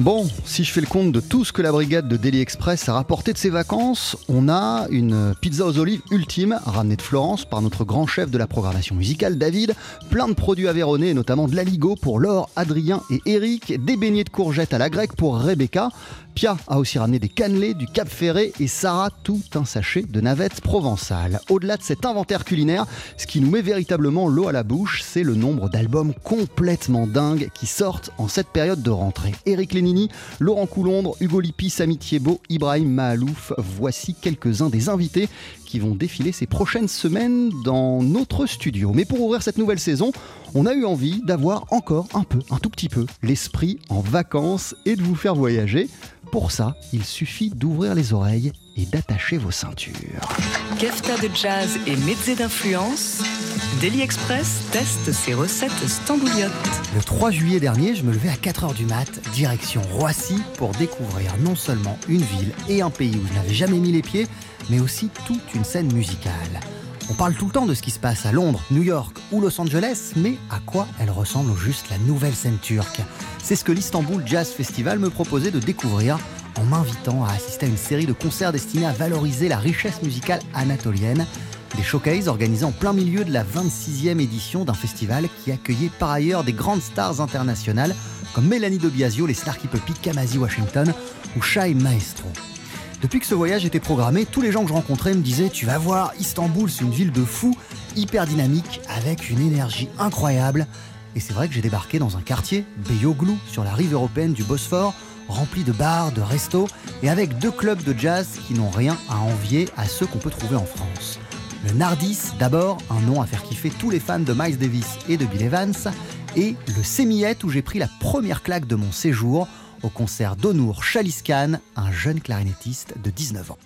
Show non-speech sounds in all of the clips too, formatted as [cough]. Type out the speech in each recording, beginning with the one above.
Bon, si je fais le compte de tout ce que la brigade de Daily Express a rapporté de ses vacances, on a une pizza aux olives ultime, ramenée de Florence par notre grand chef de la programmation musicale, David, plein de produits avéronnés, notamment de l'aligo pour Laure, Adrien et Eric, des beignets de courgettes à la grecque pour Rebecca, Pia a aussi ramené des cannelés, du Cap Ferré et Sarah tout un sachet de navettes provençales. Au-delà de cet inventaire culinaire, ce qui nous met véritablement l'eau à la bouche, c'est le nombre d'albums complètement dingues qui sortent en cette période de rentrée. Eric Laurent Coulombre, Hugo Lippi, Samy Thiebaud, Ibrahim Mahalouf, voici quelques-uns des invités qui vont défiler ces prochaines semaines dans notre studio. Mais pour ouvrir cette nouvelle saison, on a eu envie d'avoir encore un peu, un tout petit peu, l'esprit en vacances et de vous faire voyager. Pour ça, il suffit d'ouvrir les oreilles et d'attacher vos ceintures. Kefta de jazz et mezze d'influence. Daily Express teste ses recettes stambouliotes. Le 3 juillet dernier, je me levais à 4h du mat, direction Roissy, pour découvrir non seulement une ville et un pays où je n'avais jamais mis les pieds, mais aussi toute une scène musicale. On parle tout le temps de ce qui se passe à Londres, New York ou Los Angeles, mais à quoi elle ressemble au juste la nouvelle scène turque? C'est ce que l'Istanbul Jazz Festival me proposait de découvrir en m'invitant à assister à une série de concerts destinés à valoriser la richesse musicale anatolienne. Des showcases organisés en plein milieu de la 26e édition d'un festival qui accueillait par ailleurs des grandes stars internationales comme Mélanie de Biasio, les Snarky Puppy, Kamasi Washington ou Shai Maestro. Depuis que ce voyage était programmé, tous les gens que je rencontrais me disaient Tu vas voir, Istanbul, c'est une ville de fous, hyper dynamique, avec une énergie incroyable. Et c'est vrai que j'ai débarqué dans un quartier, Beyoğlu, sur la rive européenne du Bosphore, rempli de bars, de restos, et avec deux clubs de jazz qui n'ont rien à envier à ceux qu'on peut trouver en France. Le Nardis, d'abord, un nom à faire kiffer tous les fans de Miles Davis et de Bill Evans, et le Sémillette où j'ai pris la première claque de mon séjour au concert d'Onour Chaliskan, un jeune clarinettiste de 19 ans.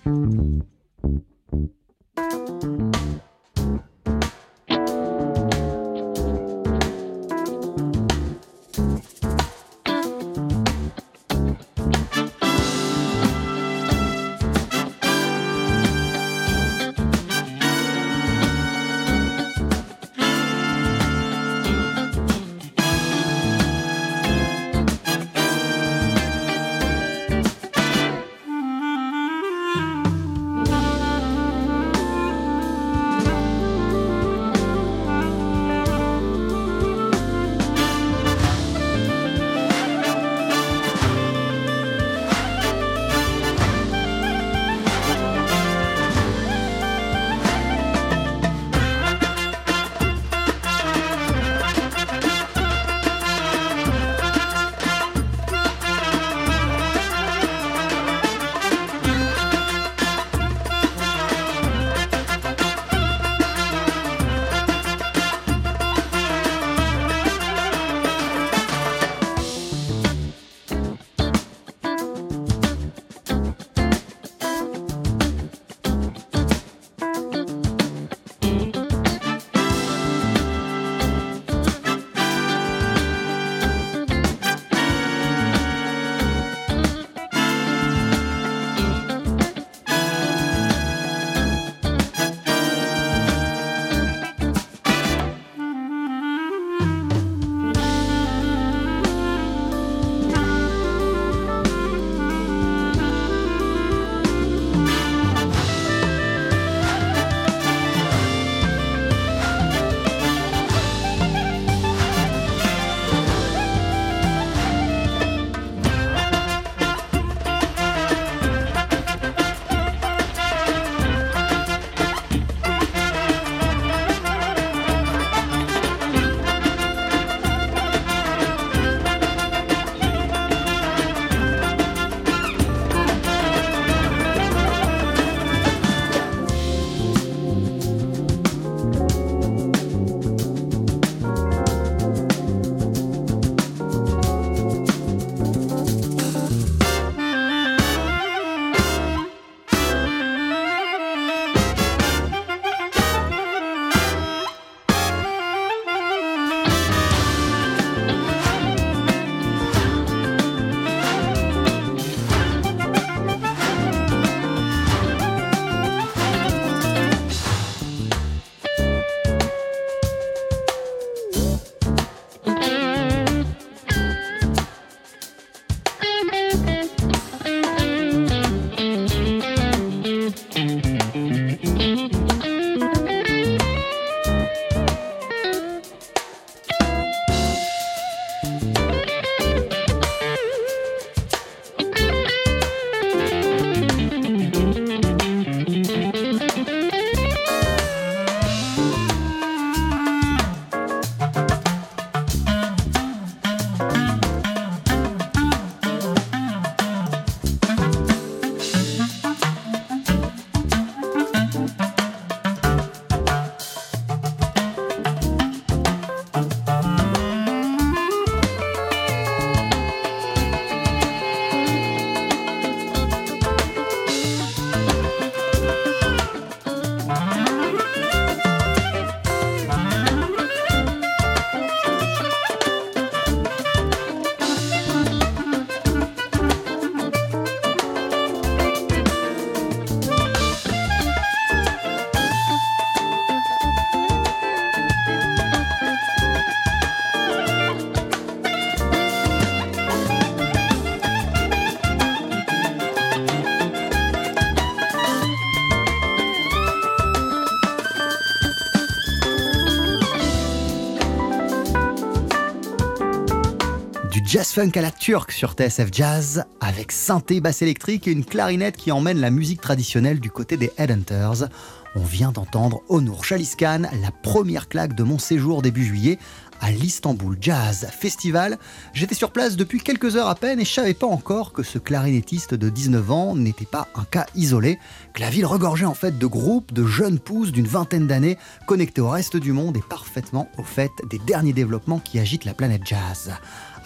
Jazz funk à la turque sur TSF Jazz, avec synthé, basse électrique et une clarinette qui emmène la musique traditionnelle du côté des Headhunters. On vient d'entendre Onur Chaliskan, la première claque de mon séjour début juillet à l'Istanbul Jazz Festival. J'étais sur place depuis quelques heures à peine et je savais pas encore que ce clarinettiste de 19 ans n'était pas un cas isolé, que la ville regorgeait en fait de groupes de jeunes pousses d'une vingtaine d'années connectés au reste du monde et parfaitement au fait des derniers développements qui agitent la planète jazz.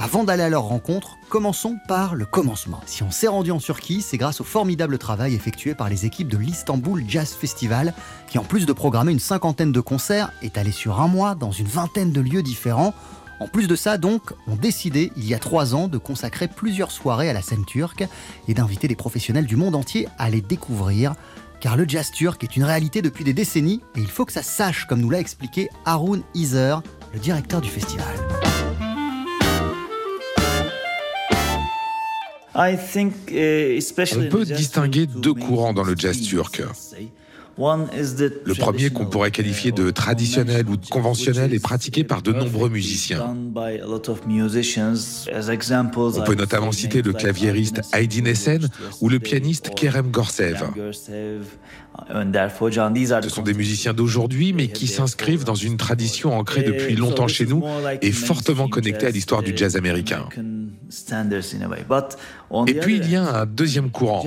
Avant d'aller à leur rencontre, commençons par le commencement. Si on s'est rendu en Turquie, c'est grâce au formidable travail effectué par les équipes de l'Istanbul Jazz Festival, qui en plus de programmer une cinquantaine de concerts, est allé sur un mois dans une vingtaine de lieux différents. En plus de ça, donc, ont décidé, il y a trois ans, de consacrer plusieurs soirées à la scène turque et d'inviter des professionnels du monde entier à les découvrir. Car le jazz turc est une réalité depuis des décennies et il faut que ça sache, comme nous l'a expliqué Harun Izer, le directeur du festival. On peut distinguer deux courants dans le jazz turc. Le premier, qu'on pourrait qualifier de traditionnel ou de conventionnel, est pratiqué par de nombreux musiciens. On peut notamment citer le claviériste Aydin Essen ou le pianiste Kerem Gorsev. Ce sont des musiciens d'aujourd'hui, mais qui s'inscrivent dans une tradition ancrée depuis longtemps chez nous et fortement connectée à l'histoire du jazz américain. Et puis il y a un deuxième courant.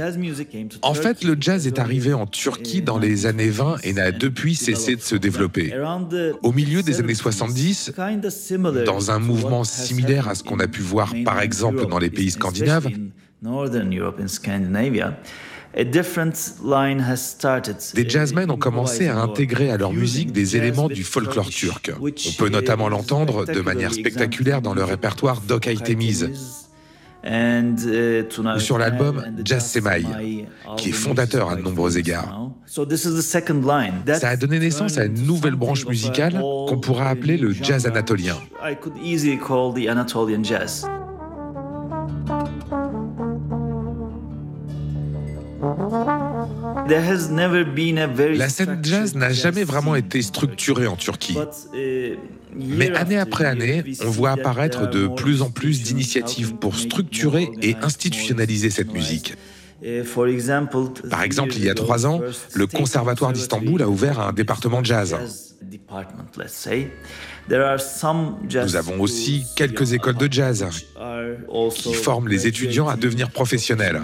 En fait, le jazz est arrivé en Turquie dans les années 20 et n'a depuis cessé de se développer. Au milieu des années 70, dans un mouvement similaire à ce qu'on a pu voir par exemple dans les pays scandinaves, des jazzmen ont commencé à intégrer à leur musique des éléments du folklore turc. On peut notamment l'entendre de manière spectaculaire dans le répertoire Doc Temiz ou sur l'album Jazz Semai, qui est fondateur à de nombreux égards. Ça a donné naissance à une nouvelle branche musicale qu'on pourra appeler le jazz anatolien. La scène jazz n'a jamais vraiment été structurée en Turquie. Uh, Mais année après année, on voit apparaître de plus en plus d'initiatives pour structurer et institutionnaliser cette musique. Uh, Par exemple, il y a trois ans, le Conservatoire d'Istanbul a ouvert un département de jazz. Nous avons aussi quelques écoles de jazz qui forment les étudiants à devenir professionnels.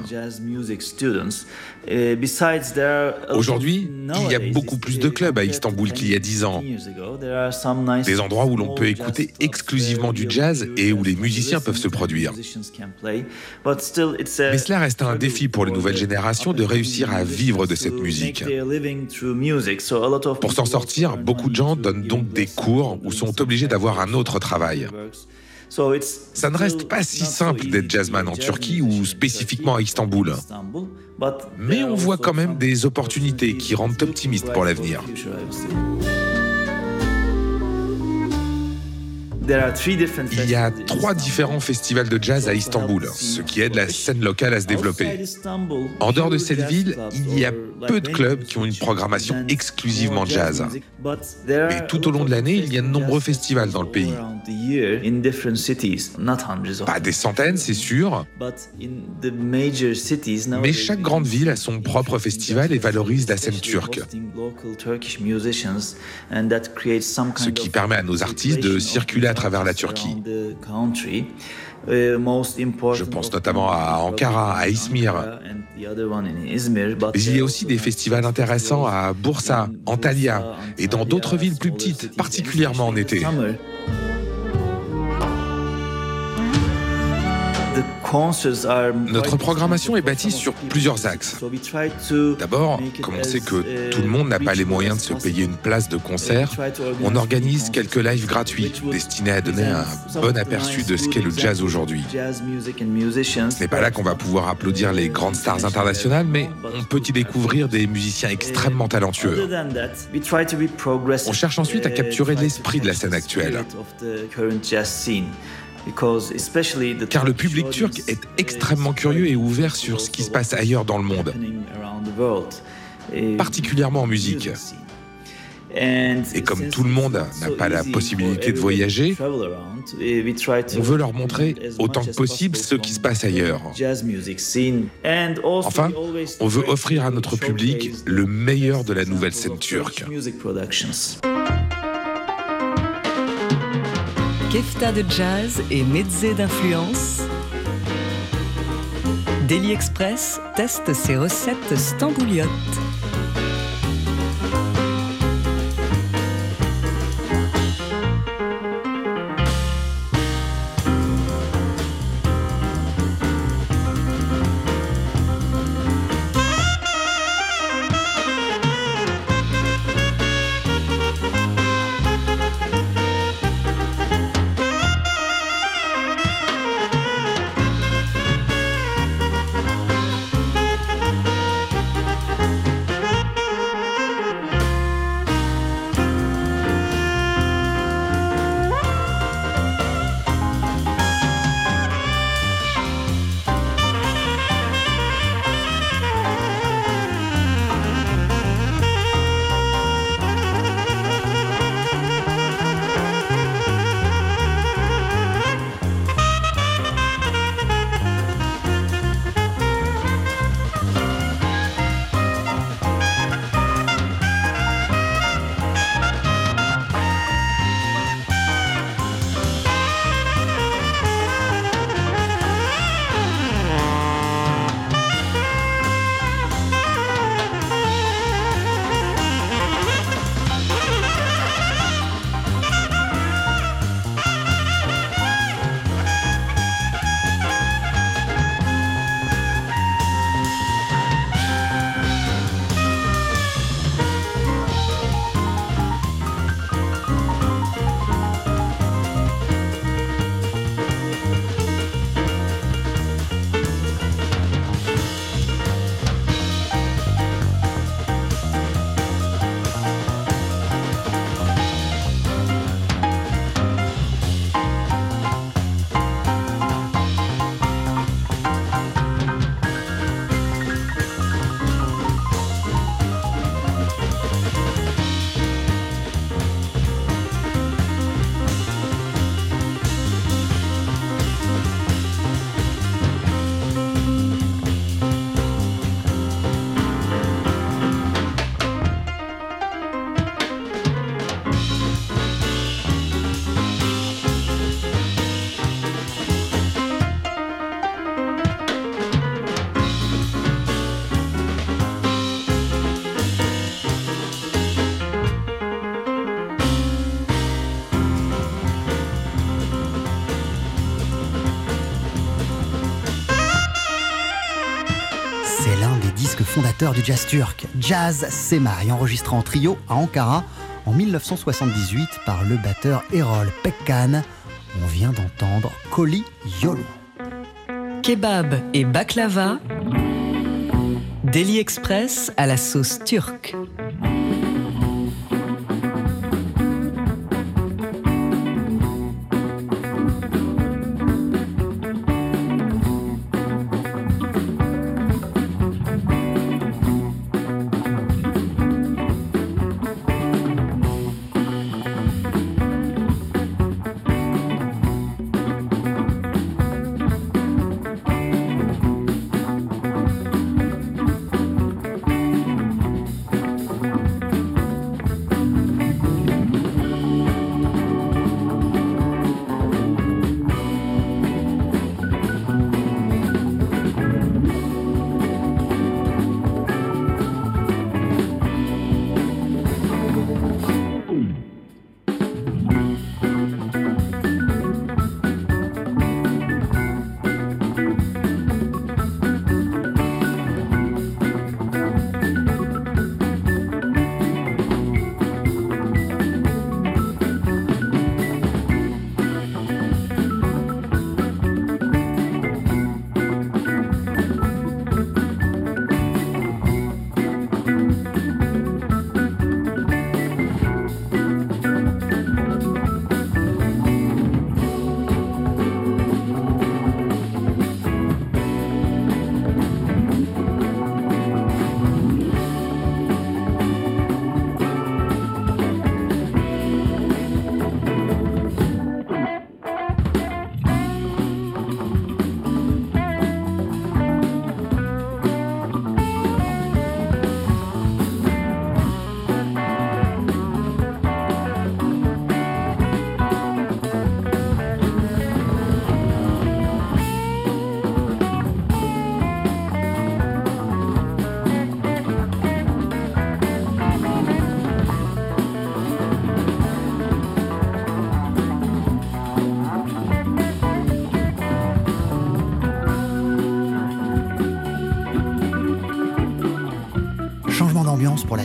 Aujourd'hui, il y a beaucoup plus de clubs à Istanbul qu'il y a dix ans. Des endroits où l'on peut écouter exclusivement du jazz et où les musiciens peuvent se produire. Mais cela reste un défi pour les nouvelles générations de réussir à vivre de cette musique. Pour s'en sortir, beaucoup de gens donnent donc des cours ou sont obligés d'avoir un autre travail. Ça ne reste pas si simple d'être jazzman en Turquie ou spécifiquement à Istanbul. Mais on voit quand même des opportunités qui rendent optimistes pour l'avenir. Il y a trois différents festivals de jazz à Istanbul, ce qui aide la scène locale à se développer. En dehors de cette ville, il y a peu de clubs qui ont une programmation exclusivement jazz. Mais tout au long de l'année, il y a de nombreux festivals dans le pays. Pas des centaines, c'est sûr. Mais chaque grande ville a son propre festival et valorise la scène turque. Ce qui permet à nos artistes de circuler à travers la Turquie. Je pense notamment à Ankara, à Izmir. Mais il y a aussi des festivals intéressants à Bursa, Antalya et dans d'autres villes plus petites, particulièrement en été. Notre programmation est bâtie sur plusieurs axes. D'abord, comme on sait que tout le monde n'a pas les moyens de se payer une place de concert, on organise quelques lives gratuits destinés à donner un bon aperçu de ce qu'est le jazz aujourd'hui. Ce n'est pas là qu'on va pouvoir applaudir les grandes stars internationales, mais on peut y découvrir des musiciens extrêmement talentueux. On cherche ensuite à capturer l'esprit de la scène actuelle. Car le public turc est extrêmement curieux et ouvert sur ce qui se passe ailleurs dans le monde, particulièrement en musique. Et comme tout le monde n'a pas la possibilité de voyager, on veut leur montrer autant que possible ce qui se passe ailleurs. Enfin, on veut offrir à notre public le meilleur de la nouvelle scène turque. Kefta de jazz et mezze d'influence. Daily Express teste ses recettes stambouliotes. Du jazz turc, Jazz Semai, enregistré en trio à Ankara en 1978 par le batteur Erol Pekkan. On vient d'entendre Koli Yolo. Kebab et baklava, Delhi Express à la sauce turque.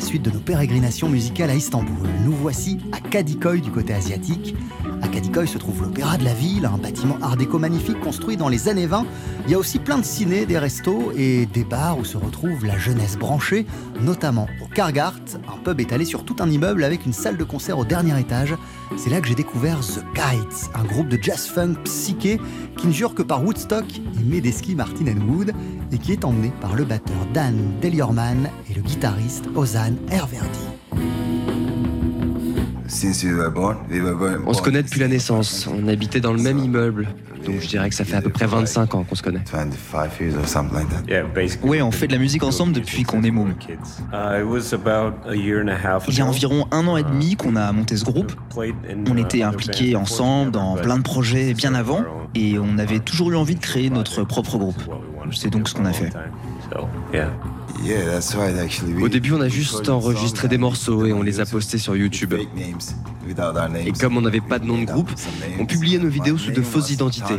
Suite de nos pérégrinations musicales à Istanbul. Nous voici à Kadikoy du côté asiatique. À Kadikoy se trouve l'Opéra de la ville, un bâtiment art déco magnifique construit dans les années 20. Il y a aussi plein de ciné, des restos et des bars où se retrouve la jeunesse branchée, notamment au Kargart, un pub étalé sur tout un immeuble avec une salle de concert au dernier étage. C'est là que j'ai découvert The Kites, un groupe de jazz funk psyché qui ne jure que par Woodstock et Medeski Martin Wood et qui est emmené par le batteur Dan Deliorman et le guitariste Ozan Herverdi. On se connaît depuis la naissance. On habitait dans le même immeuble. Donc je dirais que ça fait à peu près 25 ans qu'on se connaît. Oui, on fait de la musique ensemble depuis qu'on est môme. Il y a environ un an et demi qu'on a monté ce groupe. On était impliqués ensemble dans plein de projets bien avant et on avait toujours eu envie de créer notre propre groupe. C'est donc ce qu'on a fait. Au début, on a juste enregistré des morceaux et on les a postés sur YouTube. Et comme on n'avait pas de nom de groupe, on publiait nos vidéos sous de fausses identités.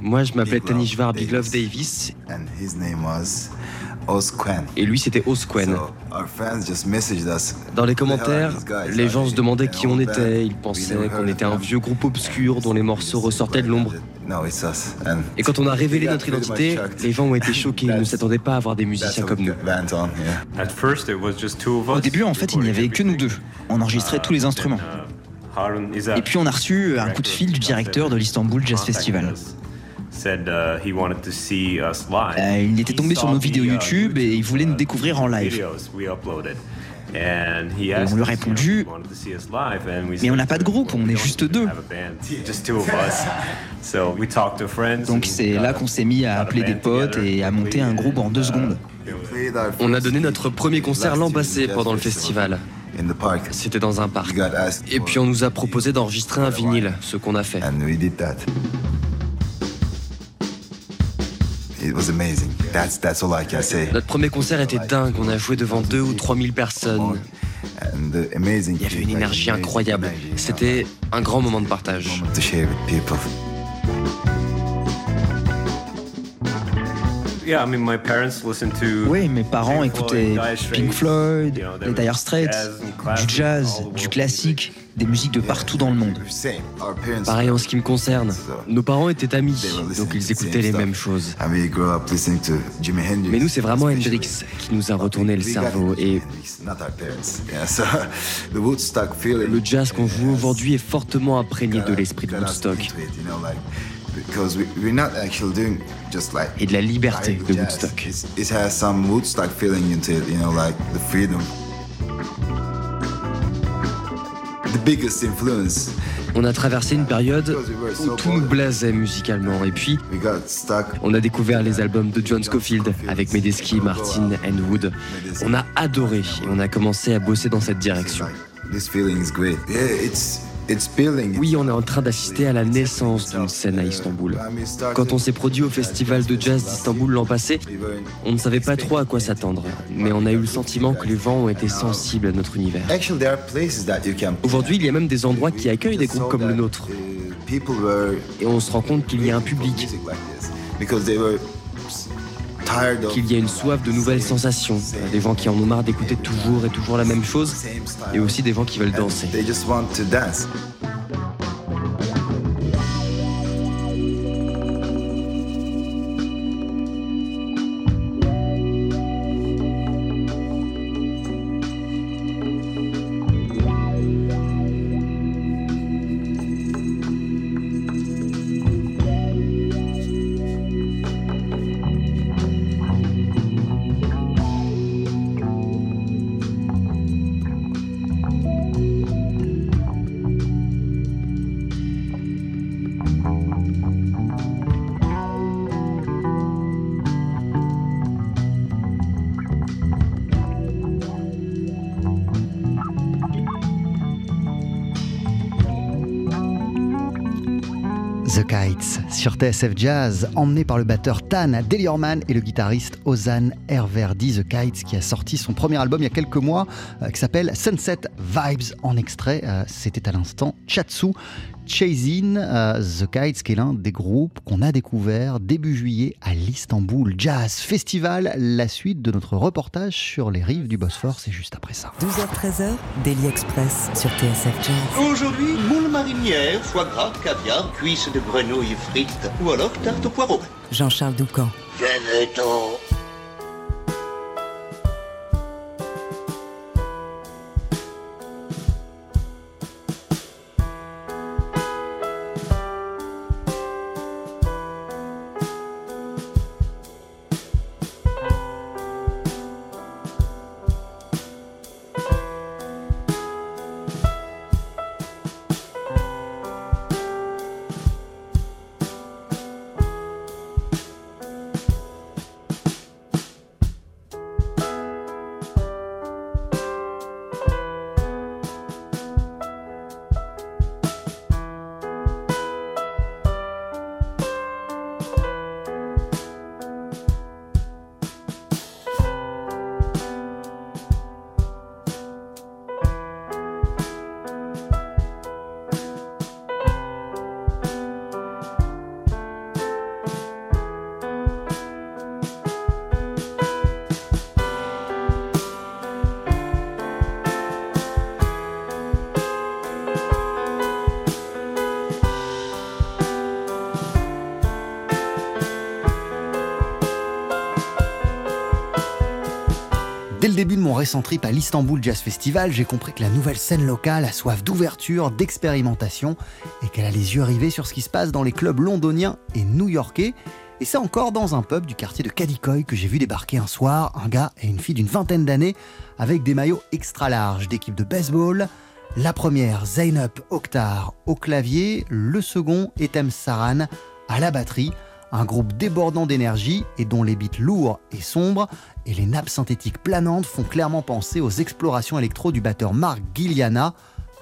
Moi, je m'appelais Tanishvar Big Love Davis. Et lui, c'était Osquen. Dans les commentaires, les gens se demandaient qui on était. Ils pensaient qu'on était un vieux groupe obscur dont les morceaux ressortaient de l'ombre. Et quand on a révélé notre identité, les gens ont été choqués. Ils ne s'attendaient pas à avoir des musiciens comme nous. Au début, en fait, il n'y avait que nous deux. On enregistrait tous les instruments. Et puis on a reçu un coup de fil du directeur de l'Istanbul Jazz Festival. Euh, il était tombé sur nos vidéos YouTube et il voulait nous découvrir en live. Et on lui a répondu Mais on n'a pas de groupe, on est juste deux. [laughs] Donc c'est là qu'on s'est mis à appeler des potes et à monter un groupe en deux secondes. On a donné notre premier concert l'an passé pendant le festival. C'était dans un parc. Et puis on nous a proposé d'enregistrer un vinyle, ce qu'on a fait. Notre premier concert était dingue, on a joué devant 2 ou 3 000 personnes. Il y avait une énergie incroyable. C'était un grand moment de partage. Oui, mes parents écoutaient Pink Floyd, les Dire Straits, du jazz, du classique, des musiques de partout dans le monde. Pareil en ce qui me concerne. Nos parents étaient amis, donc ils écoutaient les mêmes choses. Mais nous, c'est vraiment Hendrix qui nous a retourné le cerveau et [laughs] le jazz qu'on joue aujourd'hui est fortement imprégné de l'esprit de Woodstock et de la liberté de Woodstock. On a traversé une période où tout nous blasait musicalement. Et puis, on a découvert les albums de John Scofield avec Medeski, Martin and Wood. On a adoré et on a commencé à bosser dans cette direction. Oui, on est en train d'assister à la naissance d'une scène à Istanbul. Quand on s'est produit au festival de jazz d'Istanbul l'an passé, on ne savait pas trop à quoi s'attendre, mais on a eu le sentiment que les gens ont été sensibles à notre univers. Aujourd'hui, il y a même des endroits qui accueillent des groupes comme le nôtre. Et on se rend compte qu'il y a un public qu'il y a une soif de nouvelles sensations, des gens qui en ont marre d'écouter toujours et toujours la même chose, et aussi des gens qui veulent danser. Sur TSF Jazz, emmené par le batteur Tan Deliorman et le guitariste Ozan Herverdi The Kites, qui a sorti son premier album il y a quelques mois, euh, qui s'appelle Sunset Vibes en extrait. Euh, c'était à l'instant Chatsu, Chasing euh, the Kites, qui est l'un des groupes qu'on a découvert début juillet à l'Istanbul Jazz Festival. La suite de notre reportage sur les rives du Bosphore, c'est juste après ça. 12h-13h, Daily Express sur TSF Jazz. Aujourd'hui, moule marinière, foie gras, caviar, cuisses de grenouille frites ou alors tarte au poireau. Jean-Charles Doucan. Venez-t'en Dès le début de mon récent trip à l'Istanbul Jazz Festival, j'ai compris que la nouvelle scène locale a soif d'ouverture, d'expérimentation et qu'elle a les yeux rivés sur ce qui se passe dans les clubs londoniens et new-yorkais. Et c'est encore dans un pub du quartier de Kadikoy que j'ai vu débarquer un soir un gars et une fille d'une vingtaine d'années avec des maillots extra larges d'équipe de baseball. La première, Zainab Oktar au clavier, le second, Etem Saran à la batterie un groupe débordant d'énergie et dont les beats lourds et sombres et les nappes synthétiques planantes font clairement penser aux explorations électro du batteur Mark Gilliana.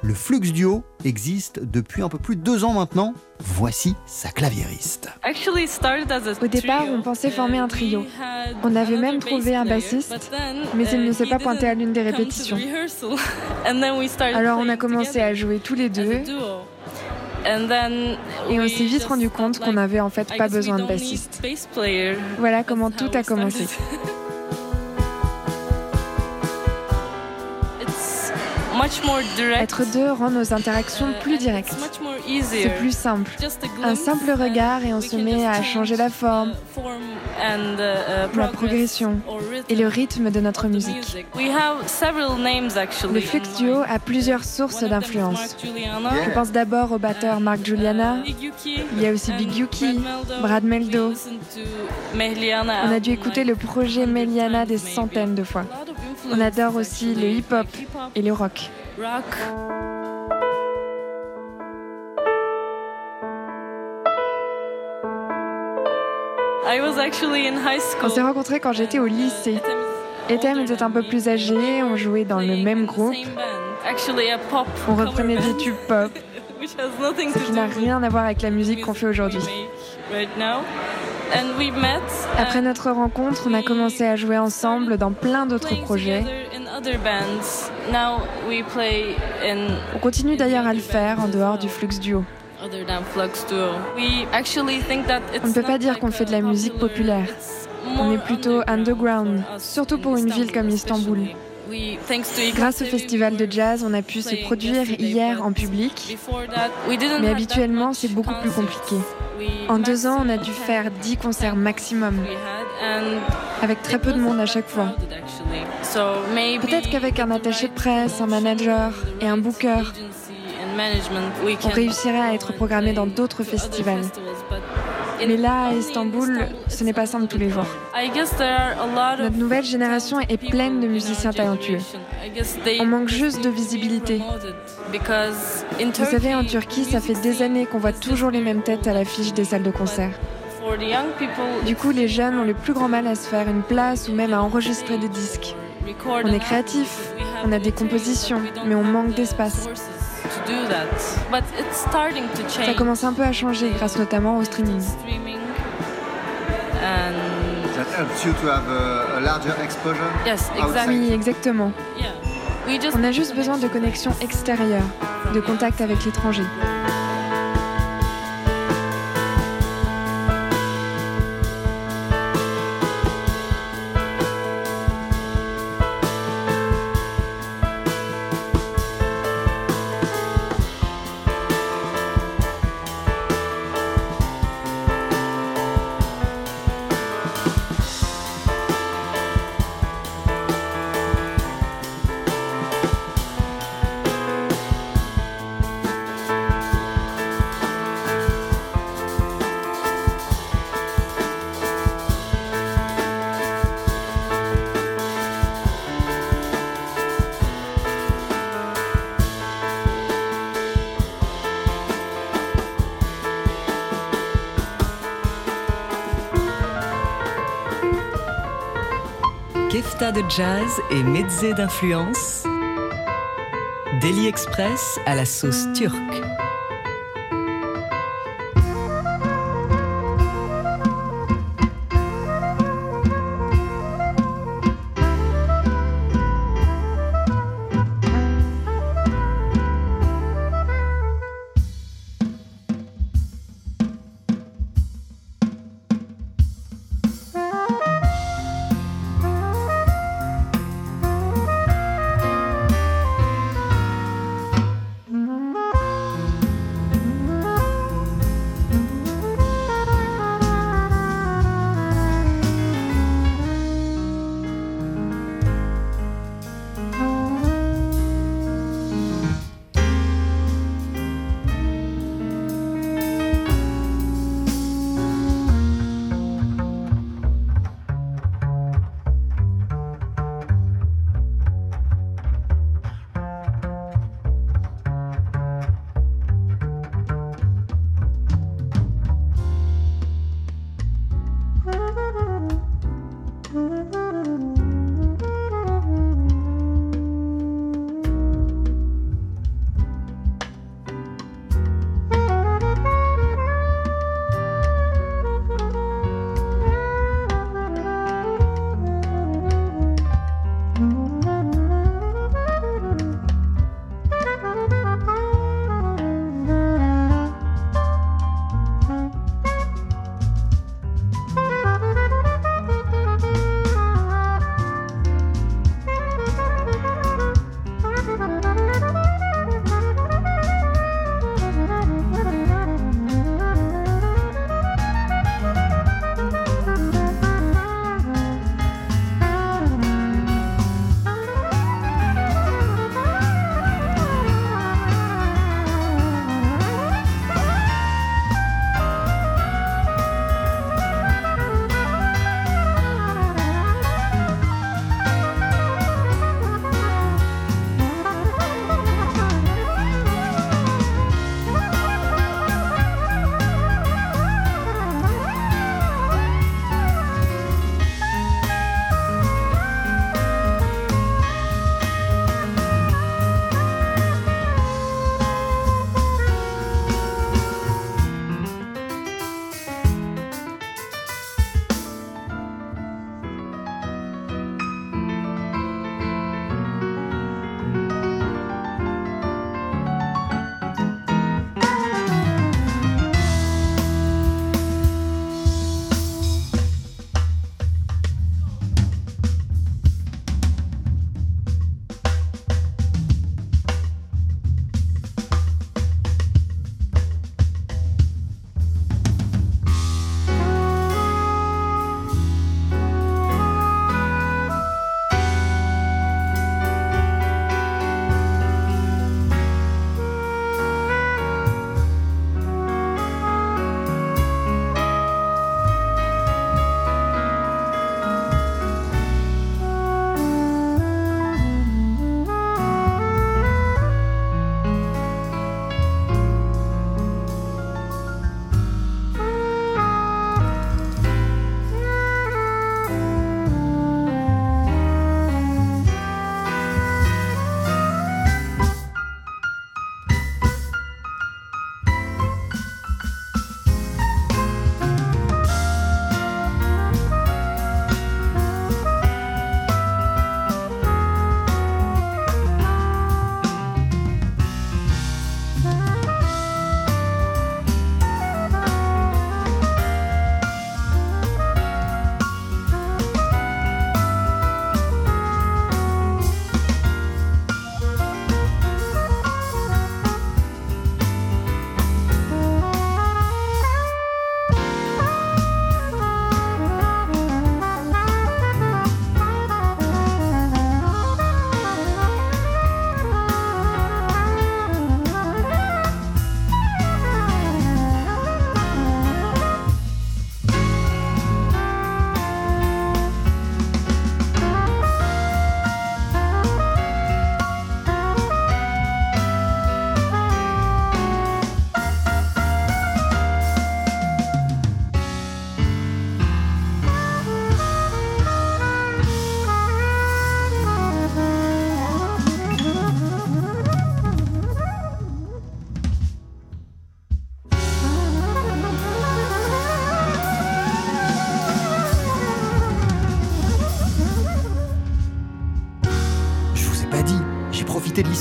Le Flux Duo existe depuis un peu plus de deux ans maintenant. Voici sa claviériste. Au départ, on pensait former un trio. On avait même trouvé un bassiste, mais il ne s'est pas pointé à l'une des répétitions. [laughs] Alors on a commencé à jouer tous les deux et on s'est vite rendu compte qu'on n'avait en fait pas besoin de bassiste. Voilà comment tout a commencé. [laughs] Être deux rend nos interactions plus directes. C'est plus simple. Un simple regard et on se met à changer la forme, la progression et le rythme de notre musique. Le Flux Duo a plusieurs sources d'influence. Je pense d'abord au batteur Mark Juliana. Il y a aussi Big Yuki, Brad Meldo. On a dû écouter le projet Meliana des centaines de fois. On adore aussi le hip-hop et le rock. On s'est rencontrés quand j'étais au lycée. Etem était un peu plus âgé, on jouait dans le même groupe. On reprenait des tubes pop, [laughs] ce qui n'a rien à voir avec la musique qu'on fait aujourd'hui. Après notre rencontre, on a commencé à jouer ensemble dans plein d'autres projets. On continue d'ailleurs à le faire en dehors du Flux Duo. On ne peut pas dire qu'on fait de la musique populaire. On est plutôt underground, surtout pour une ville comme Istanbul. Grâce au festival de jazz, on a pu se produire hier en public, mais habituellement c'est beaucoup plus compliqué. En deux ans, on a dû faire dix concerts maximum, avec très peu de monde à chaque fois. Peut-être qu'avec un attaché de presse, un manager et un booker, on réussirait à être programmé dans d'autres festivals. Mais là, à Istanbul, ce n'est pas simple tous les jours. Notre nouvelle génération est pleine de musiciens talentueux. On manque juste de visibilité. Vous savez, en Turquie, ça fait des années qu'on voit toujours les mêmes têtes à l'affiche des salles de concert. Du coup, les jeunes ont le plus grand mal à se faire une place ou même à enregistrer des disques. On est créatif, on a des compositions, mais on manque d'espace. Ça commence un peu à changer grâce notamment au streaming. Oui, exactement. On a juste besoin de connexions extérieures, de contact avec l'étranger. Jazz et mezze d'influence. Daily Express à la sauce turque.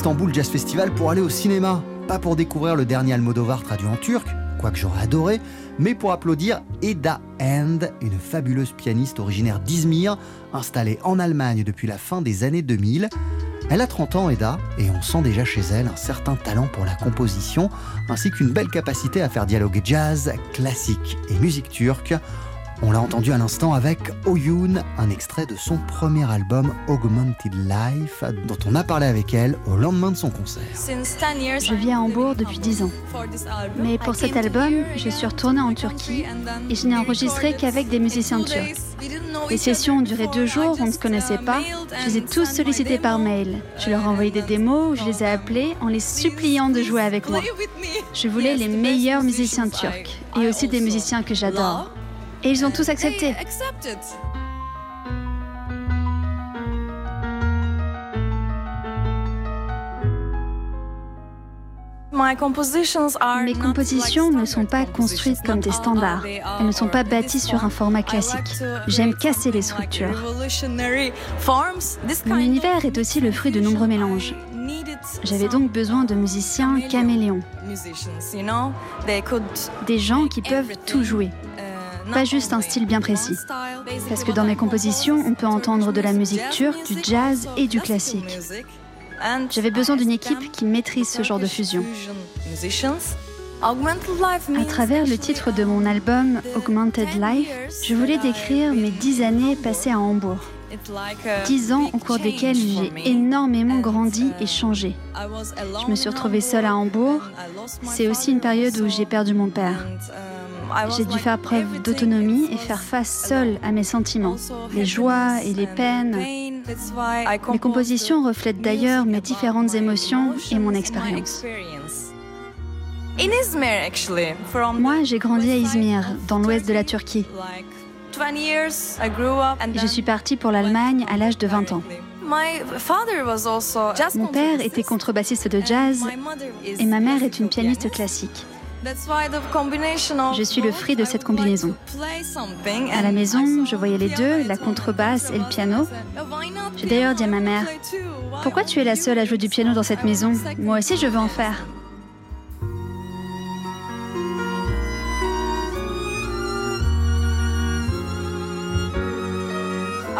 l'Istanbul Jazz Festival pour aller au cinéma. Pas pour découvrir le dernier Almodovar traduit en turc, quoique j'aurais adoré, mais pour applaudir Eda End, une fabuleuse pianiste originaire d'Izmir, installée en Allemagne depuis la fin des années 2000. Elle a 30 ans, Eda, et on sent déjà chez elle un certain talent pour la composition, ainsi qu'une belle capacité à faire dialoguer jazz, classique et musique turque. On l'a entendu à l'instant avec Oyun, un extrait de son premier album Augmented Life, dont on a parlé avec elle au lendemain de son concert. Je vis à Hambourg depuis 10 ans. Mais pour cet album, je suis retournée en Turquie et je n'ai enregistré qu'avec des musiciens turcs. Les sessions ont duré deux jours, on ne se connaissait pas. Je les ai tous sollicités par mail. Je leur ai envoyé des démos, je les ai appelés en les suppliant de jouer avec moi. Je voulais les meilleurs musiciens turcs et aussi des musiciens que j'adore. Et ils ont tous accepté. Mes compositions ne sont pas construites comme des standards. Elles ne sont pas bâties sur un format classique. J'aime casser les structures. Mon univers est aussi le fruit de nombreux mélanges. J'avais donc besoin de musiciens caméléons. Des gens qui peuvent tout jouer pas juste un style bien précis. Parce que dans mes compositions, on peut entendre de la musique turque, du jazz et du classique. J'avais besoin d'une équipe qui maîtrise ce genre de fusion. À travers le titre de mon album Augmented Life, je voulais décrire mes dix années passées à Hambourg. Dix ans au cours desquels j'ai énormément grandi et changé. Je me suis retrouvée seule à Hambourg. C'est aussi une période où j'ai perdu mon père. J'ai dû faire preuve d'autonomie et faire face seule à mes sentiments, les joies et les peines. Mes compositions reflètent d'ailleurs mes différentes émotions et mon expérience. Moi, j'ai grandi à Izmir, dans l'ouest de la Turquie. je suis partie pour l'Allemagne à l'âge de 20 ans. Mon père était contrebassiste de jazz et ma mère est une pianiste classique. Je suis le fruit de cette combinaison. À la maison, je voyais les deux, la contrebasse et le piano. J'ai d'ailleurs dit à ma mère, pourquoi tu es la seule à jouer du piano dans cette maison Moi aussi, je veux en faire.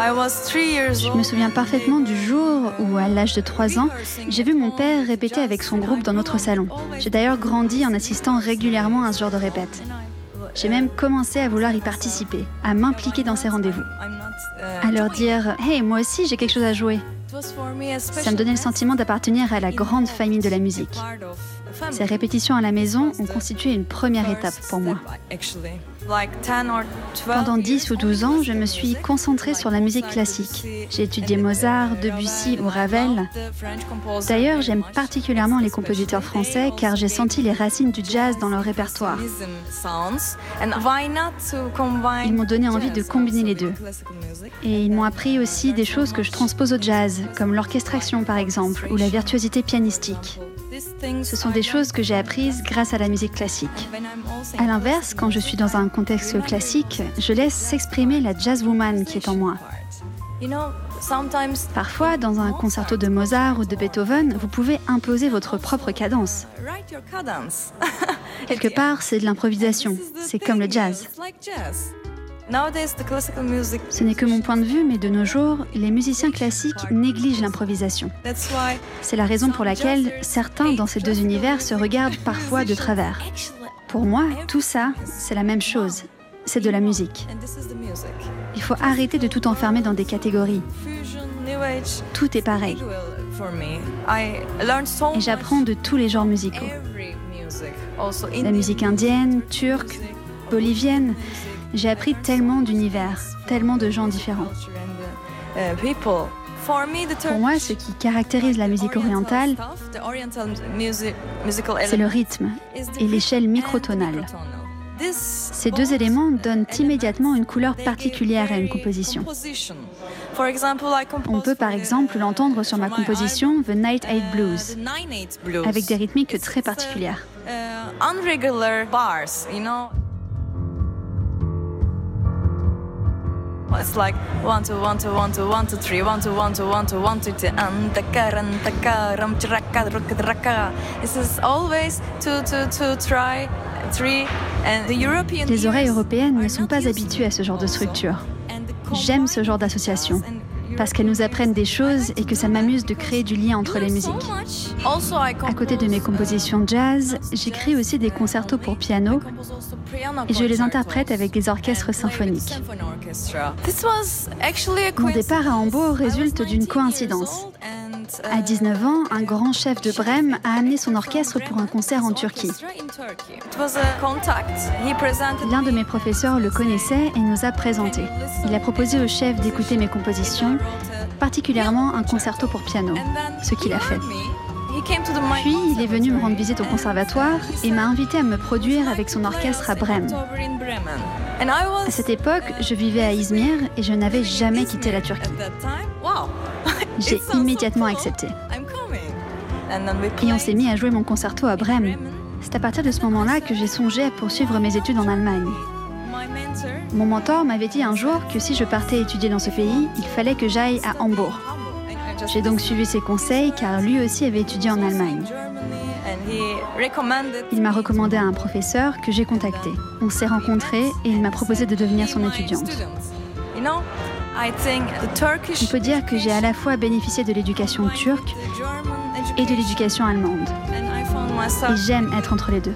Je me souviens parfaitement du jour où, à l'âge de 3 ans, j'ai vu mon père répéter avec son groupe dans notre salon. J'ai d'ailleurs grandi en assistant régulièrement à ce genre de répète. J'ai même commencé à vouloir y participer, à m'impliquer dans ces rendez-vous, à leur dire Hey, moi aussi j'ai quelque chose à jouer. Ça me donnait le sentiment d'appartenir à la grande famille de la musique. Ces répétitions à la maison ont constitué une première étape pour moi. Pendant 10 ou 12 ans, je me suis concentrée sur la musique classique. J'ai étudié Mozart, Debussy ou Ravel. D'ailleurs, j'aime particulièrement les compositeurs français car j'ai senti les racines du jazz dans leur répertoire. Ils m'ont donné envie de combiner les deux. Et ils m'ont appris aussi des choses que je transpose au jazz, comme l'orchestration par exemple, ou la virtuosité pianistique. Ce sont des choses que j'ai apprises grâce à la musique classique. À l'inverse, quand je suis dans un contexte classique, je laisse s'exprimer la jazzwoman qui est en moi. Parfois, dans un concerto de Mozart ou de Beethoven, vous pouvez imposer votre propre cadence. [laughs] Quelque part, c'est de l'improvisation. C'est comme le jazz. Ce n'est que mon point de vue, mais de nos jours, les musiciens classiques négligent l'improvisation. C'est la raison pour laquelle certains dans ces deux univers se regardent parfois de travers. Pour moi, tout ça, c'est la même chose. C'est de la musique. Il faut arrêter de tout enfermer dans des catégories. Tout est pareil. Et j'apprends de tous les genres musicaux. La musique indienne, turque, bolivienne, j'ai appris tellement d'univers, tellement de gens différents. Pour moi, ce qui caractérise la musique orientale, c'est le rythme et l'échelle microtonale. Ces deux éléments donnent immédiatement une couleur particulière à une composition. On peut par exemple l'entendre sur ma composition The Night Eight Blues, avec des rythmiques très particulières. It's like one two one two one two one two three one two one two one two one two three and takaran takaram traka raka This is always to to to try three and the European Les oreilles européennes ne sont pas habituées à ce genre de structure. J'aime ce genre d'association parce qu'elles nous apprennent des choses et que ça m'amuse de créer du lien entre les musiques. À côté de mes compositions jazz, j'écris aussi des concertos pour piano et je les interprète avec des orchestres symphoniques. Mon départ à Hambourg résulte d'une coïncidence. À 19 ans, un grand chef de Brême a amené son orchestre pour un concert en Turquie. L'un de mes professeurs le connaissait et nous a présenté. Il a proposé au chef d'écouter mes compositions, particulièrement un concerto pour piano, ce qu'il a fait. Puis il est venu me rendre visite au conservatoire et m'a invité à me produire avec son orchestre à Brême. À cette époque, je vivais à Izmir et je n'avais jamais quitté la Turquie. [laughs] J'ai immédiatement accepté. Et on s'est mis à jouer mon concerto à Brême. C'est à partir de ce moment-là que j'ai songé à poursuivre mes études en Allemagne. Mon mentor m'avait dit un jour que si je partais étudier dans ce pays, il fallait que j'aille à Hambourg. J'ai donc suivi ses conseils car lui aussi avait étudié en Allemagne. Il m'a recommandé à un professeur que j'ai contacté. On s'est rencontrés et il m'a proposé de devenir son étudiante. On peut dire que j'ai à la fois bénéficié de l'éducation turque et de l'éducation allemande. Et j'aime être entre les deux.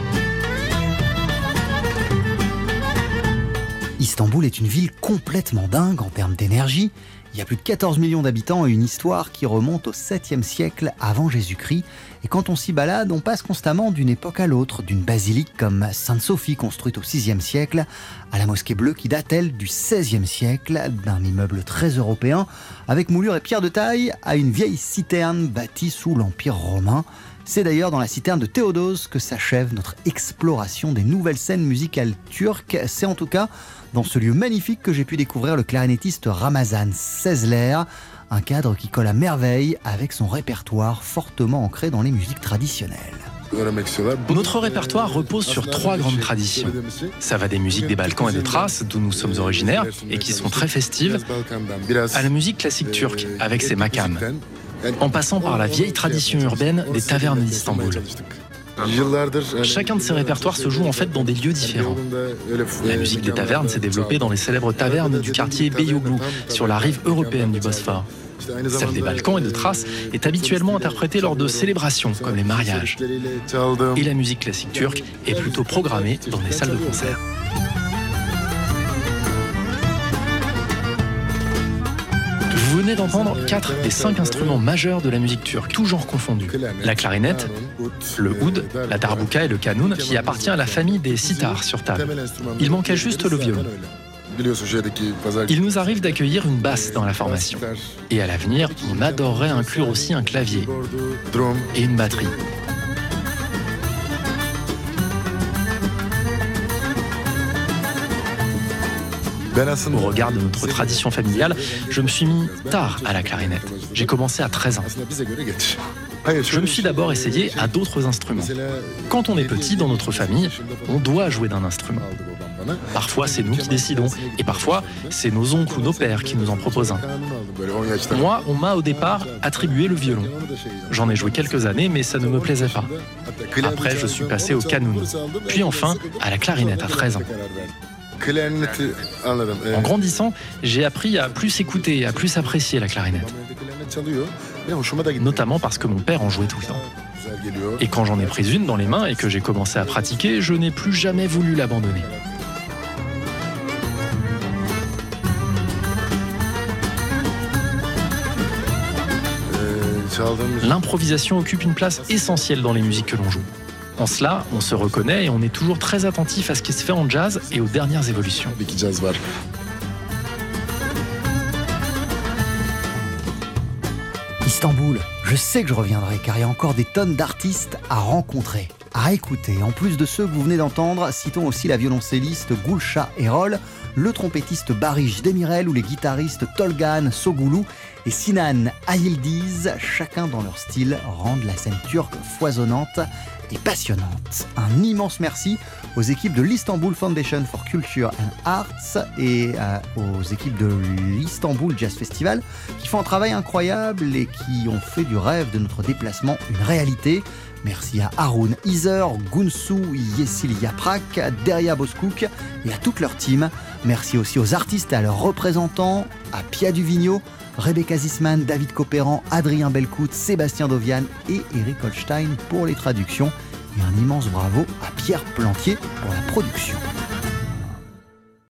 Istanbul est une ville complètement dingue en termes d'énergie. Il y a plus de 14 millions d'habitants et une histoire qui remonte au 7e siècle avant Jésus-Christ. Et quand on s'y balade, on passe constamment d'une époque à l'autre, d'une basilique comme Sainte-Sophie construite au 6e siècle, à la mosquée bleue qui date, elle, du 16e siècle, d'un immeuble très européen, avec moulure et pierre de taille, à une vieille citerne bâtie sous l'Empire romain. C'est d'ailleurs dans la citerne de Théodose que s'achève notre exploration des nouvelles scènes musicales turques. C'est en tout cas dans ce lieu magnifique que j'ai pu découvrir le clarinettiste Ramazan Sezler, un cadre qui colle à merveille avec son répertoire fortement ancré dans les musiques traditionnelles. Notre répertoire repose sur trois grandes traditions. Ça va des musiques des Balkans et de Thrace, d'où nous sommes originaires, et qui sont très festives, à la musique classique turque, avec ses makams, en passant par la vieille tradition urbaine des tavernes d'Istanbul. Chacun de ces répertoires se joue en fait dans des lieux différents. La musique des tavernes s'est développée dans les célèbres tavernes du quartier Beyoğlu, sur la rive européenne du Bosphore. Celle des Balkans et de Thrace est habituellement interprétée lors de célébrations comme les mariages. Et la musique classique turque est plutôt programmée dans des salles de concert. Venez d'entendre quatre des cinq instruments majeurs de la musique turque, tout genre confondu. La clarinette, le oud, la darbouka et le kanoun, qui appartient à la famille des sitars sur table. Il manquait juste le violon. Il nous arrive d'accueillir une basse dans la formation. Et à l'avenir, on adorerait inclure aussi un clavier et une batterie. Au regard de notre tradition familiale, je me suis mis tard à la clarinette. J'ai commencé à 13 ans. Je me suis d'abord essayé à d'autres instruments. Quand on est petit dans notre famille, on doit jouer d'un instrument. Parfois, c'est nous qui décidons, et parfois, c'est nos oncles ou nos pères qui nous en proposent un. Moi, on m'a au départ attribué le violon. J'en ai joué quelques années, mais ça ne me plaisait pas. Après, je suis passé au canon, puis enfin à la clarinette à 13 ans. En grandissant, j'ai appris à plus écouter, à plus apprécier la clarinette. Notamment parce que mon père en jouait tout le temps. Et quand j'en ai pris une dans les mains et que j'ai commencé à pratiquer, je n'ai plus jamais voulu l'abandonner. L'improvisation occupe une place essentielle dans les musiques que l'on joue. En cela, on se reconnaît et on est toujours très attentif à ce qui se fait en jazz et aux dernières évolutions. Istanbul, je sais que je reviendrai car il y a encore des tonnes d'artistes à rencontrer, à écouter. En plus de ceux que vous venez d'entendre, citons aussi la violoncelliste Gulsha Erol, le trompettiste Barış Demirel ou les guitaristes Tolgan Sogoulou et Sinan Ayildiz, chacun dans leur style, rendent la scène turque foisonnante passionnante. Un immense merci aux équipes de l'Istanbul Foundation for Culture and Arts et euh, aux équipes de l'Istanbul Jazz Festival qui font un travail incroyable et qui ont fait du rêve de notre déplacement une réalité. Merci à Haroun Iser, Gunsu Yesil Yaprak, Deria Boskouk et à toute leur team. Merci aussi aux artistes et à leurs représentants, à Pia Duvigneau, Rebecca Zisman, David Copéran, Adrien Belcout, Sébastien Dovian et Eric Holstein pour les traductions. Et un immense bravo à Pierre Plantier pour la production.